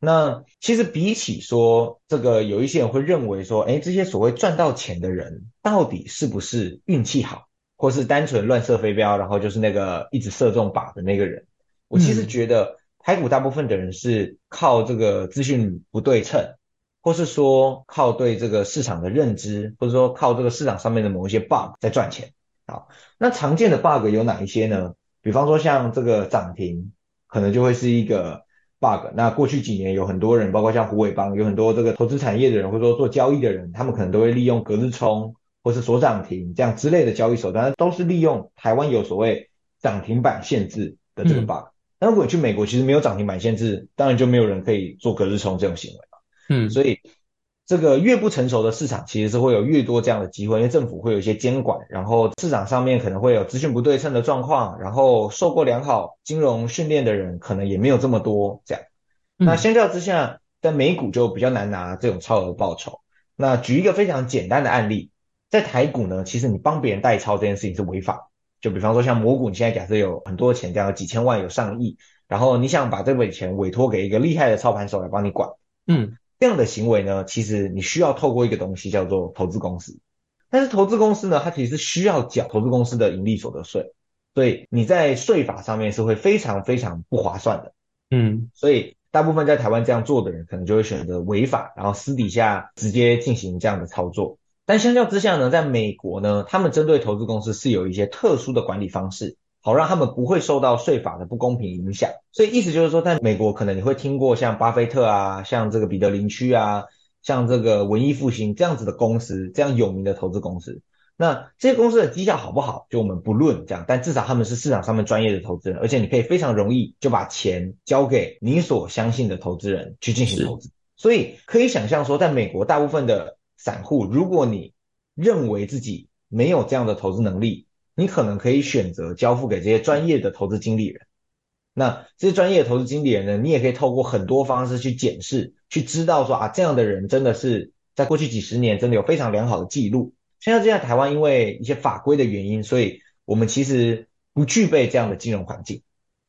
那其实比起说这个，有一些人会认为说，哎，这些所谓赚到钱的人，到底是不是运气好，或是单纯乱射飞镖，然后就是那个一直射中靶的那个人？我其实觉得，台股大部分的人是靠这个资讯不对称，或是说靠对这个市场的认知，或者说靠这个市场上面的某一些 bug 在赚钱。好，那常见的 bug 有哪一些呢？比方说像这个涨停，可能就会是一个。bug，那过去几年有很多人，包括像胡伟邦，有很多这个投资产业的人，或者说做交易的人，他们可能都会利用隔日冲或是锁涨停这样之类的交易手段，都是利用台湾有所谓涨停板限制的这个 bug。那、嗯、如果你去美国，其实没有涨停板限制，当然就没有人可以做隔日冲这种行为了。嗯，所以。这个越不成熟的市场，其实是会有越多这样的机会，因为政府会有一些监管，然后市场上面可能会有资讯不对称的状况，然后受过良好金融训练的人可能也没有这么多这样。那相较之下，在美股就比较难拿这种超额报酬。那举一个非常简单的案例，在台股呢，其实你帮别人代操这件事情是违法。就比方说像摩股，你现在假设有很多钱，这样有几千万、有上亿，然后你想把这笔钱委托给一个厉害的操盘手来帮你管，嗯。这样的行为呢，其实你需要透过一个东西叫做投资公司，但是投资公司呢，它其实需要缴投资公司的盈利所得税，所以你在税法上面是会非常非常不划算的，嗯，所以大部分在台湾这样做的人，可能就会选择违法，然后私底下直接进行这样的操作。但相较之下呢，在美国呢，他们针对投资公司是有一些特殊的管理方式。好让他们不会受到税法的不公平影响，所以意思就是说，在美国可能你会听过像巴菲特啊，像这个彼得林区啊，像这个文艺复兴这样子的公司，这样有名的投资公司。那这些公司的绩效好不好，就我们不论这样，但至少他们是市场上面专业的投资人，而且你可以非常容易就把钱交给你所相信的投资人去进行投资。所以可以想象说，在美国大部分的散户，如果你认为自己没有这样的投资能力，你可能可以选择交付给这些专业的投资经理人。那这些专业的投资经理人呢，你也可以透过很多方式去检视，去知道说啊，这样的人真的是在过去几十年真的有非常良好的记录。现在这样，台湾因为一些法规的原因，所以我们其实不具备这样的金融环境，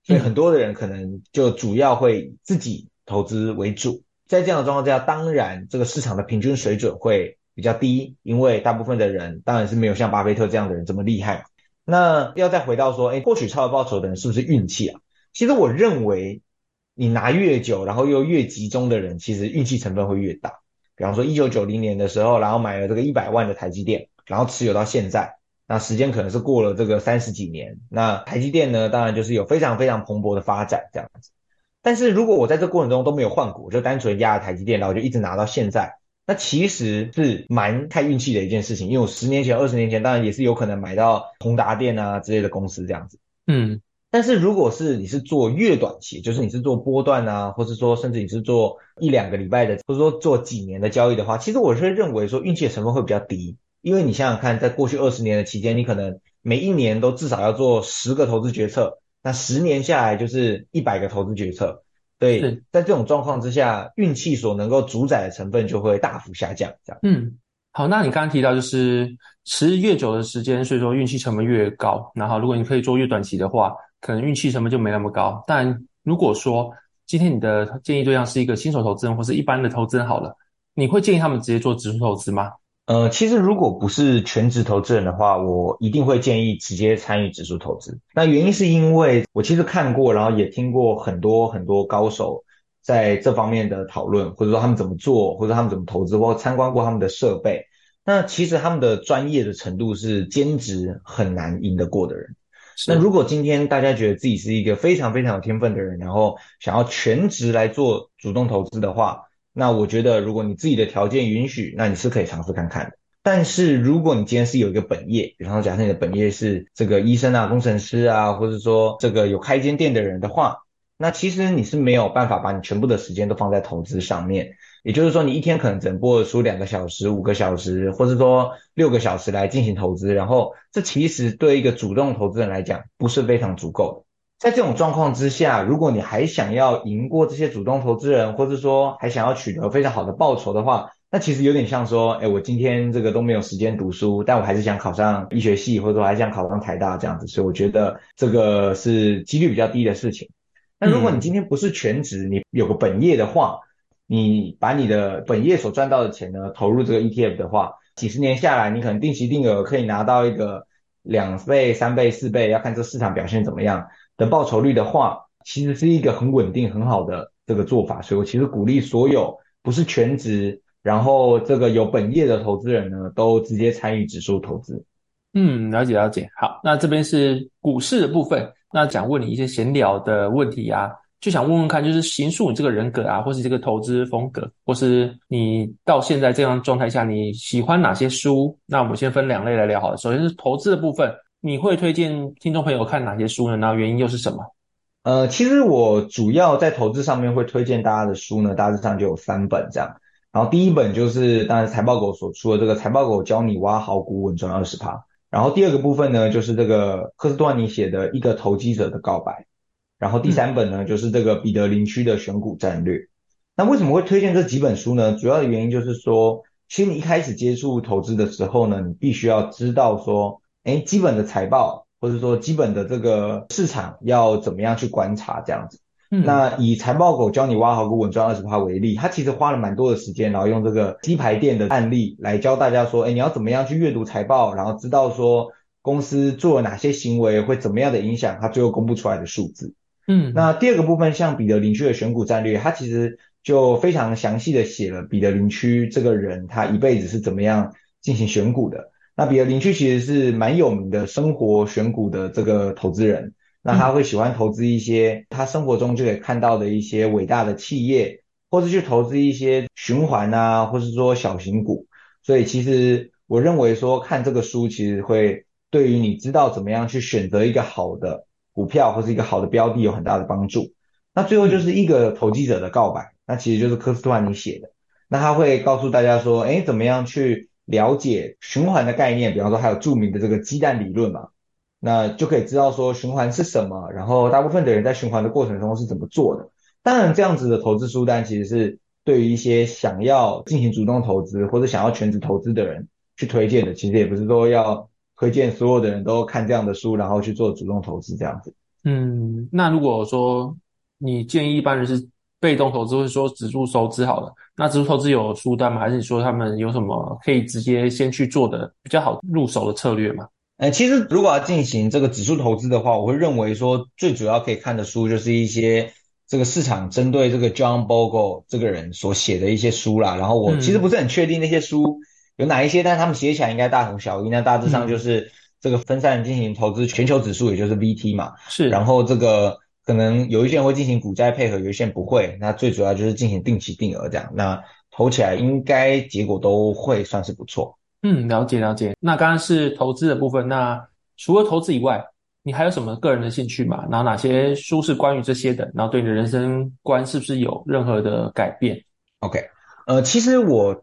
所以很多的人可能就主要会自己投资为主。在这样的状况之下，当然这个市场的平均水准会比较低，因为大部分的人当然是没有像巴菲特这样的人这么厉害。那要再回到说，哎，获取超额报酬的人是不是运气啊？其实我认为，你拿越久，然后又越集中的人，其实运气成分会越大。比方说，一九九零年的时候，然后买了这个一百万的台积电，然后持有到现在，那时间可能是过了这个三十几年。那台积电呢，当然就是有非常非常蓬勃的发展这样子。但是如果我在这过程中都没有换股，就单纯压台积电，然后就一直拿到现在。那其实是蛮看运气的一件事情，因为我十年前、二十年前，当然也是有可能买到宏达电啊之类的公司这样子。嗯，但是如果是你是做越短期，就是你是做波段啊，或是说甚至你是做一两个礼拜的，或者说做几年的交易的话，其实我是认为说运气的成分会比较低，因为你想想看，在过去二十年的期间，你可能每一年都至少要做十个投资决策，那十年下来就是一百个投资决策。对，在这种状况之下，运气所能够主宰的成分就会大幅下降。这样，嗯，好，那你刚刚提到就是持越久的时间，所以说运气成本越高。然后，如果你可以做越短期的话，可能运气成本就没那么高。但如果说今天你的建议对象是一个新手投资人或是一般的投资人，好了，你会建议他们直接做指数投资吗？呃，其实如果不是全职投资人的话，我一定会建议直接参与指数投资。那原因是因为我其实看过，然后也听过很多很多高手在这方面的讨论，或者说他们怎么做，或者他们怎么投资，或参观过他们的设备。那其实他们的专业的程度是兼职很难赢得过的人。那如果今天大家觉得自己是一个非常非常有天分的人，然后想要全职来做主动投资的话，那我觉得，如果你自己的条件允许，那你是可以尝试看看的。但是，如果你今天是有一个本业，比方说，假设你的本业是这个医生啊、工程师啊，或者说这个有开间店的人的话，那其实你是没有办法把你全部的时间都放在投资上面。也就是说，你一天可能只能播出两个小时、五个小时，或者说六个小时来进行投资，然后这其实对一个主动投资人来讲，不是非常足够的。在这种状况之下，如果你还想要赢过这些主动投资人，或者说还想要取得非常好的报酬的话，那其实有点像说，哎，我今天这个都没有时间读书，但我还是想考上医学系，或者说还想考上台大这样子，所以我觉得这个是几率比较低的事情。那如果你今天不是全职，你有个本业的话，你把你的本业所赚到的钱呢，投入这个 ETF 的话，几十年下来，你可能定期定额可以拿到一个两倍、三倍、四倍，要看这市场表现怎么样。的报酬率的话，其实是一个很稳定、很好的这个做法，所以我其实鼓励所有不是全职，然后这个有本业的投资人呢，都直接参与指数投资。嗯，了解了解。好，那这边是股市的部分，那想问你一些闲聊的问题啊，就想问问看，就是形塑你这个人格啊，或是这个投资风格，或是你到现在这样状态下，你喜欢哪些书？那我们先分两类来聊好了。首先是投资的部分。你会推荐听众朋友看哪些书呢？然后原因又是什么？呃，其实我主要在投资上面会推荐大家的书呢，大致上就有三本这样。然后第一本就是当然财报狗所出的这个《财报狗教你挖好股稳赚二十趴》。然后第二个部分呢，就是这个科斯段尼写的一个投机者的告白。然后第三本呢，嗯、就是这个彼得林区的选股战略。那为什么会推荐这几本书呢？主要的原因就是说，其实你一开始接触投资的时候呢，你必须要知道说。哎，基本的财报，或者说基本的这个市场要怎么样去观察这样子。嗯，那以财报狗教你挖好股稳赚二十趴为例，他其实花了蛮多的时间，然后用这个鸡排店的案例来教大家说，哎，你要怎么样去阅读财报，然后知道说公司做了哪些行为会怎么样的影响他最后公布出来的数字。嗯，那第二个部分，像彼得林区的选股战略，他其实就非常详细的写了彼得林区这个人他一辈子是怎么样进行选股的。那彼得林区其实是蛮有名的生活选股的这个投资人，那他会喜欢投资一些他生活中就可以看到的一些伟大的企业，或是去投资一些循环啊，或是说小型股。所以其实我认为说看这个书其实会对于你知道怎么样去选择一个好的股票或是一个好的标的有很大的帮助。那最后就是一个投机者的告白，那其实就是科斯托兰尼写的，那他会告诉大家说，哎，怎么样去。了解循环的概念，比方说还有著名的这个鸡蛋理论嘛，那就可以知道说循环是什么，然后大部分的人在循环的过程中是怎么做的。当然，这样子的投资书单其实是对于一些想要进行主动投资或者想要全职投资的人去推荐的。其实也不是说要推荐所有的人都看这样的书，然后去做主动投资这样子。嗯，那如果说你建议一般人是？被动投资或者说指数投资好了，那指数投资有书单吗？还是说他们有什么可以直接先去做的比较好入手的策略吗？呃，其实如果要进行这个指数投资的话，我会认为说最主要可以看的书就是一些这个市场针对这个 John Bogle 这个人所写的一些书啦。然后我其实不是很确定那些书有哪一些，嗯、但是他们写起来应该大同小异。那大致上就是这个分散进行投资全球指数，也就是 VT 嘛。是。然后这个。可能有一些人会进行股债配合，有一些人不会。那最主要就是进行定期定额这样，那投起来应该结果都会算是不错。嗯，了解了解。那刚刚是投资的部分，那除了投资以外，你还有什么个人的兴趣吗？然后哪些书是关于这些的？然后对你的人生观是不是有任何的改变？OK，呃，其实我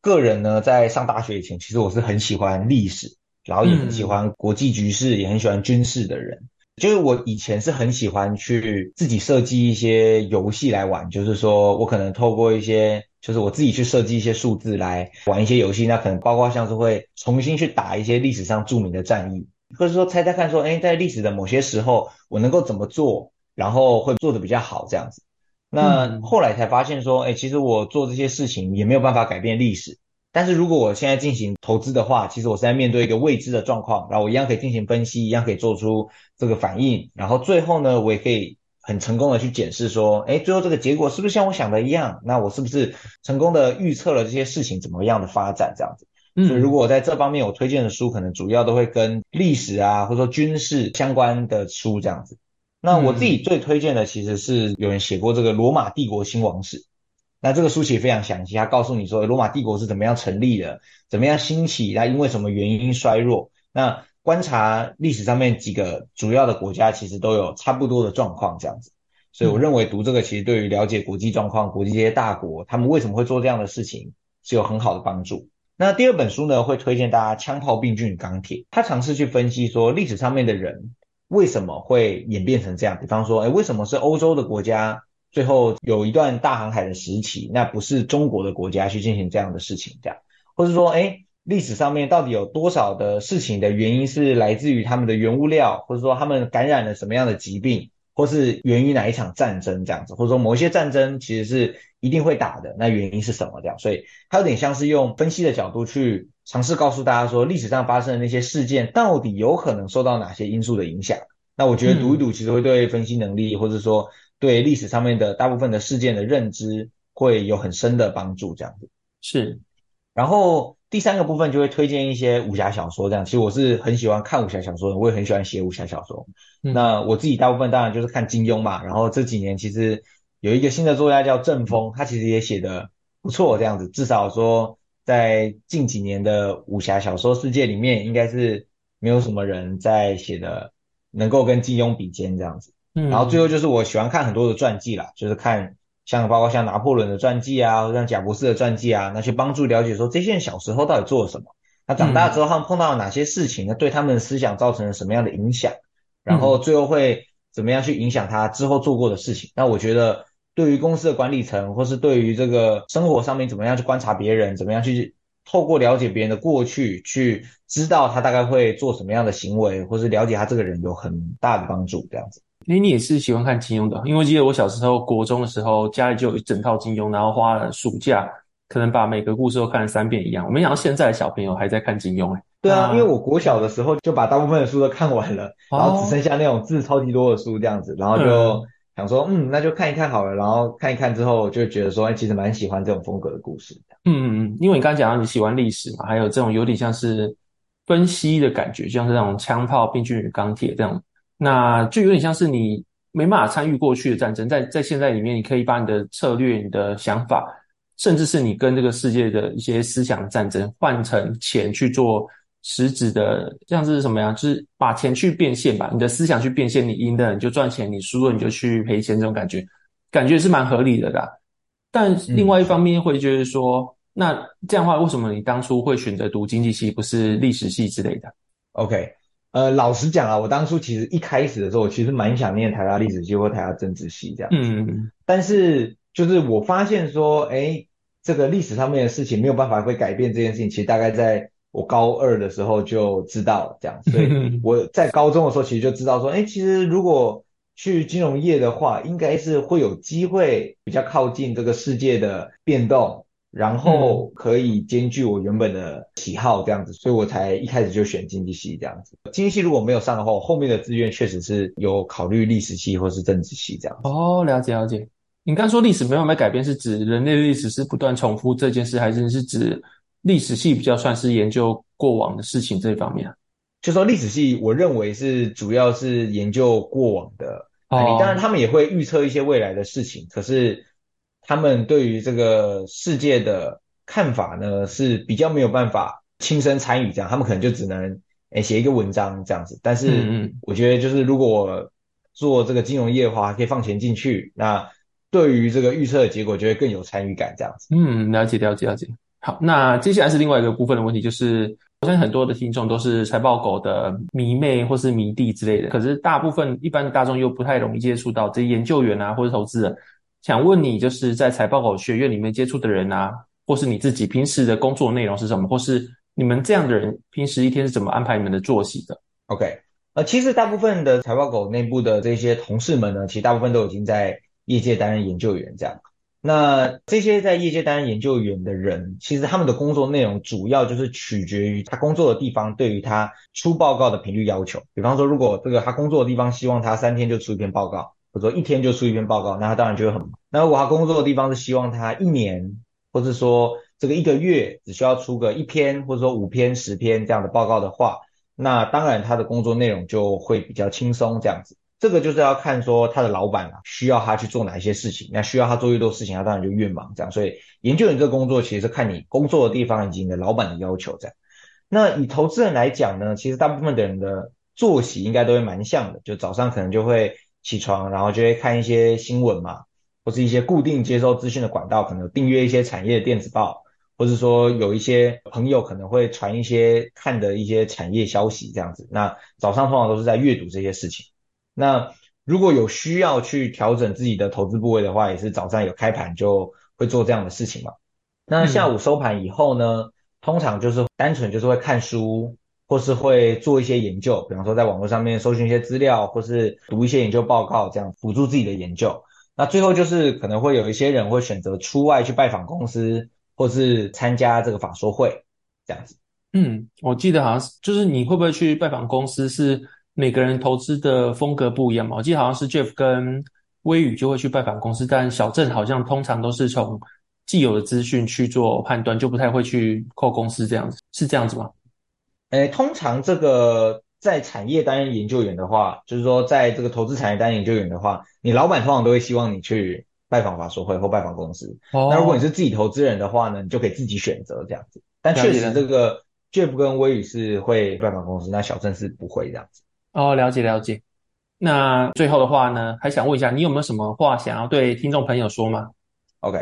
个人呢，在上大学以前，其实我是很喜欢历史，然后也很喜欢国际局势，嗯、也很喜欢军事的人。就是我以前是很喜欢去自己设计一些游戏来玩，就是说我可能透过一些，就是我自己去设计一些数字来玩一些游戏，那可能包括像是会重新去打一些历史上著名的战役，或者说猜猜看说，哎，在历史的某些时候，我能够怎么做，然后会做的比较好这样子。那后来才发现说，哎，其实我做这些事情也没有办法改变历史。但是如果我现在进行投资的话，其实我是在面对一个未知的状况，然后我一样可以进行分析，一样可以做出这个反应，然后最后呢，我也可以很成功的去检视说，哎，最后这个结果是不是像我想的一样？那我是不是成功的预测了这些事情怎么样的发展这样子？所以如果我在这方面我推荐的书，可能主要都会跟历史啊，或者说军事相关的书这样子。那我自己最推荐的其实是有人写过这个罗马帝国兴亡史，那这个书写非常详细，他告诉你说罗马帝国是怎么样成立的，怎么样兴起，那因为什么原因衰弱。那观察历史上面几个主要的国家，其实都有差不多的状况这样子。所以我认为读这个其实对于了解国际状况、国际这些大国他们为什么会做这样的事情是有很好的帮助。那第二本书呢，会推荐大家《枪炮、病菌与钢铁》，他尝试去分析说历史上面的人。为什么会演变成这样？比方说，哎，为什么是欧洲的国家最后有一段大航海的时期，那不是中国的国家去进行这样的事情？这样，或者说，哎，历史上面到底有多少的事情的原因是来自于他们的原物料，或者说他们感染了什么样的疾病，或是源于哪一场战争这样子？或者说某一些战争其实是一定会打的，那原因是什么？这样，所以它有点像是用分析的角度去。尝试告诉大家说，历史上发生的那些事件到底有可能受到哪些因素的影响？那我觉得读一读，其实会对分析能力，或者说对历史上面的大部分的事件的认知，会有很深的帮助。这样子是。然后第三个部分就会推荐一些武侠小说，这样。其实我是很喜欢看武侠小说的，我也很喜欢写武侠小说。嗯。那我自己大部分当然就是看金庸嘛。然后这几年其实有一个新的作家叫郑峰，他其实也写的不错，这样子。至少说。在近几年的武侠小说世界里面，应该是没有什么人在写的能够跟金庸比肩这样子。嗯，然后最后就是我喜欢看很多的传记啦，就是看像包括像拿破仑的传记啊，像贾伯斯的传记啊，那去帮助了解说这些人小时候到底做了什么，那长大之后他们碰到了哪些事情，那对他们的思想造成了什么样的影响，然后最后会怎么样去影响他之后做过的事情。那我觉得。对于公司的管理层，或是对于这个生活上面怎么样去观察别人，怎么样去透过了解别人的过去，去知道他大概会做什么样的行为，或是了解他这个人有很大的帮助。这样子，诶，你也是喜欢看金庸的？因为我记得我小时候国中的时候，家里就有一整套金庸，然后花了暑假，可能把每个故事都看了三遍一样。我没想到现在的小朋友还在看金庸，哎。对啊，因为我国小的时候就把大部分的书都看完了，然后只剩下那种字超级多的书这样子，然后就。嗯想说，嗯，那就看一看好了。然后看一看之后，就觉得说，哎，其实蛮喜欢这种风格的故事。嗯嗯嗯，因为你刚刚讲到你喜欢历史嘛，还有这种有点像是分析的感觉，就像是那种枪炮、病菌与钢铁这样，那就有点像是你没办法参与过去的战争，在在现在里面，你可以把你的策略、你的想法，甚至是你跟这个世界的一些思想战争，换成钱去做。实质的像是什么呀？就是把钱去变现吧，你的思想去变现，你赢的你就赚钱，你输了你就去赔钱，这种感觉，感觉是蛮合理的啦。但另外一方面会觉得说，嗯、那这样的话，为什么你当初会选择读经济系，不是历史系之类的？OK，呃，老实讲啊，我当初其实一开始的时候，我其实蛮想念台大历史系或台大政治系这样。嗯，但是就是我发现说，哎，这个历史上面的事情没有办法会改变这件事情，其实大概在。我高二的时候就知道这样，所以 我在高中的时候其实就知道说，哎，其实如果去金融业的话，应该是会有机会比较靠近这个世界的变动，然后可以兼具我原本的喜好这样子，所以我才一开始就选经济系这样子。经济系如果没有上的话，我后面的志愿确实是有考虑历史系或是政治系这样子。哦，了解了解。你刚说历史没有办法改变，是指人类历史是不断重复这件事，还是是指？历史系比较算是研究过往的事情这一方面啊，就说历史系，我认为是主要是研究过往的。哦，当然他们也会预测一些未来的事情，可是他们对于这个世界的看法呢，是比较没有办法亲身参与这样，他们可能就只能诶写一个文章这样子。但是我觉得就是如果做这个金融业的话，可以放钱进去，那对于这个预测的结果就会更有参与感这样子。嗯，了解了解了解。好，那接下来是另外一个部分的问题，就是我相信很多的听众都是财报狗的迷妹或是迷弟之类的，可是大部分一般的大众又不太容易接触到这些研究员啊或者投资人。想问你，就是在财报狗学院里面接触的人啊，或是你自己平时的工作内容是什么，或是你们这样的人平时一天是怎么安排你们的作息的？OK，呃，其实大部分的财报狗内部的这些同事们呢，其实大部分都已经在业界担任研究员这样。那这些在业界担任研究员的人，其实他们的工作内容主要就是取决于他工作的地方对于他出报告的频率要求。比方说，如果这个他工作的地方希望他三天就出一篇报告，或者说一天就出一篇报告，那他当然就会很忙。那如果他工作的地方是希望他一年，或者说这个一个月只需要出个一篇，或者说五篇、十篇这样的报告的话，那当然他的工作内容就会比较轻松这样子。这个就是要看说他的老板啊，需要他去做哪一些事情，那需要他做越多事情，他当然就越忙这样。所以研究员这个工作其实是看你工作的地方以及你的老板的要求这样。那以投资人来讲呢，其实大部分的人的作息应该都会蛮像的，就早上可能就会起床，然后就会看一些新闻嘛，或是一些固定接收资讯的管道，可能有订阅一些产业的电子报，或是说有一些朋友可能会传一些看的一些产业消息这样子。那早上通常都是在阅读这些事情。那如果有需要去调整自己的投资部位的话，也是早上有开盘就会做这样的事情嘛。那下午收盘以后呢，嗯、通常就是单纯就是会看书，或是会做一些研究，比方说在网络上面搜寻一些资料，或是读一些研究报告，这样辅助自己的研究。那最后就是可能会有一些人会选择出外去拜访公司，或是参加这个法说会这样子。嗯，我记得好像是，就是你会不会去拜访公司是？每个人投资的风格不一样嘛，我记得好像是 Jeff 跟微宇就会去拜访公司，但小郑好像通常都是从既有的资讯去做判断，就不太会去扣公司这样子，是这样子吗？诶，通常这个在产业担任研究员的话，就是说在这个投资产业担任研究员的话，你老板通常都会希望你去拜访法说会或拜访公司。哦。那如果你是自己投资人的话呢，你就可以自己选择这样子。但确实这个 Jeff 跟威宇是会拜访公司，那小郑是不会这样子。哦，了解了解。那最后的话呢，还想问一下，你有没有什么话想要对听众朋友说吗？OK，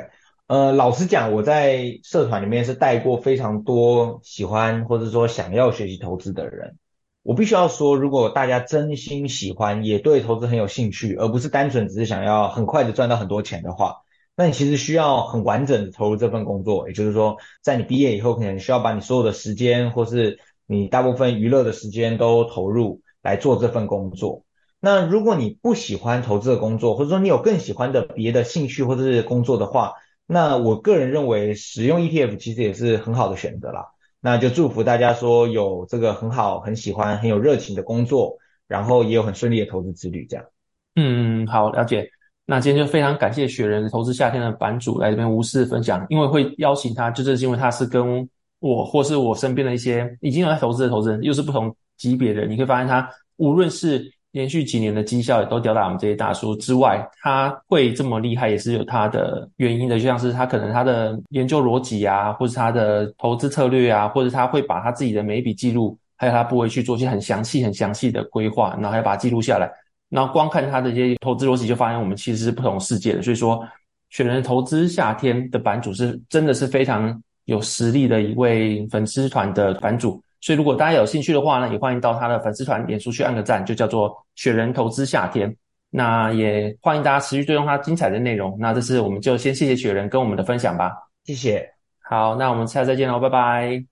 呃，老实讲，我在社团里面是带过非常多喜欢或者说想要学习投资的人。我必须要说，如果大家真心喜欢，也对投资很有兴趣，而不是单纯只是想要很快的赚到很多钱的话，那你其实需要很完整的投入这份工作。也就是说，在你毕业以后，可能需要把你所有的时间，或是你大部分娱乐的时间都投入。来做这份工作。那如果你不喜欢投资的工作，或者说你有更喜欢的别的兴趣或者是工作的话，那我个人认为使用 ETF 其实也是很好的选择啦。那就祝福大家说有这个很好、很喜欢、很有热情的工作，然后也有很顺利的投资之旅这样。嗯，好，了解。那今天就非常感谢雪人投资夏天的版主来这边无私分享，因为会邀请他，就是因为他是跟我或是我身边的一些已经有在投资的投资人，又是不同。级别的，你会发现他无论是连续几年的绩效也都吊打我们这些大叔之外，他会这么厉害也是有他的原因的。就像是他可能他的研究逻辑啊，或是他的投资策略啊，或者他会把他自己的每一笔记录，还有他部位去做一些很详细、很详细的规划，然后还要把它记录下来。然后光看他的一些投资逻辑，就发现我们其实是不同世界的。所以说，雪人投资夏天的版主是真的是非常有实力的一位粉丝团的版主。所以，如果大家有兴趣的话呢，也欢迎到他的粉丝团、脸书去按个赞，就叫做“雪人投资夏天”。那也欢迎大家持续追踪他精彩的内容。那这次我们就先谢谢雪人跟我们的分享吧，谢谢。好，那我们下次再见喽，拜拜。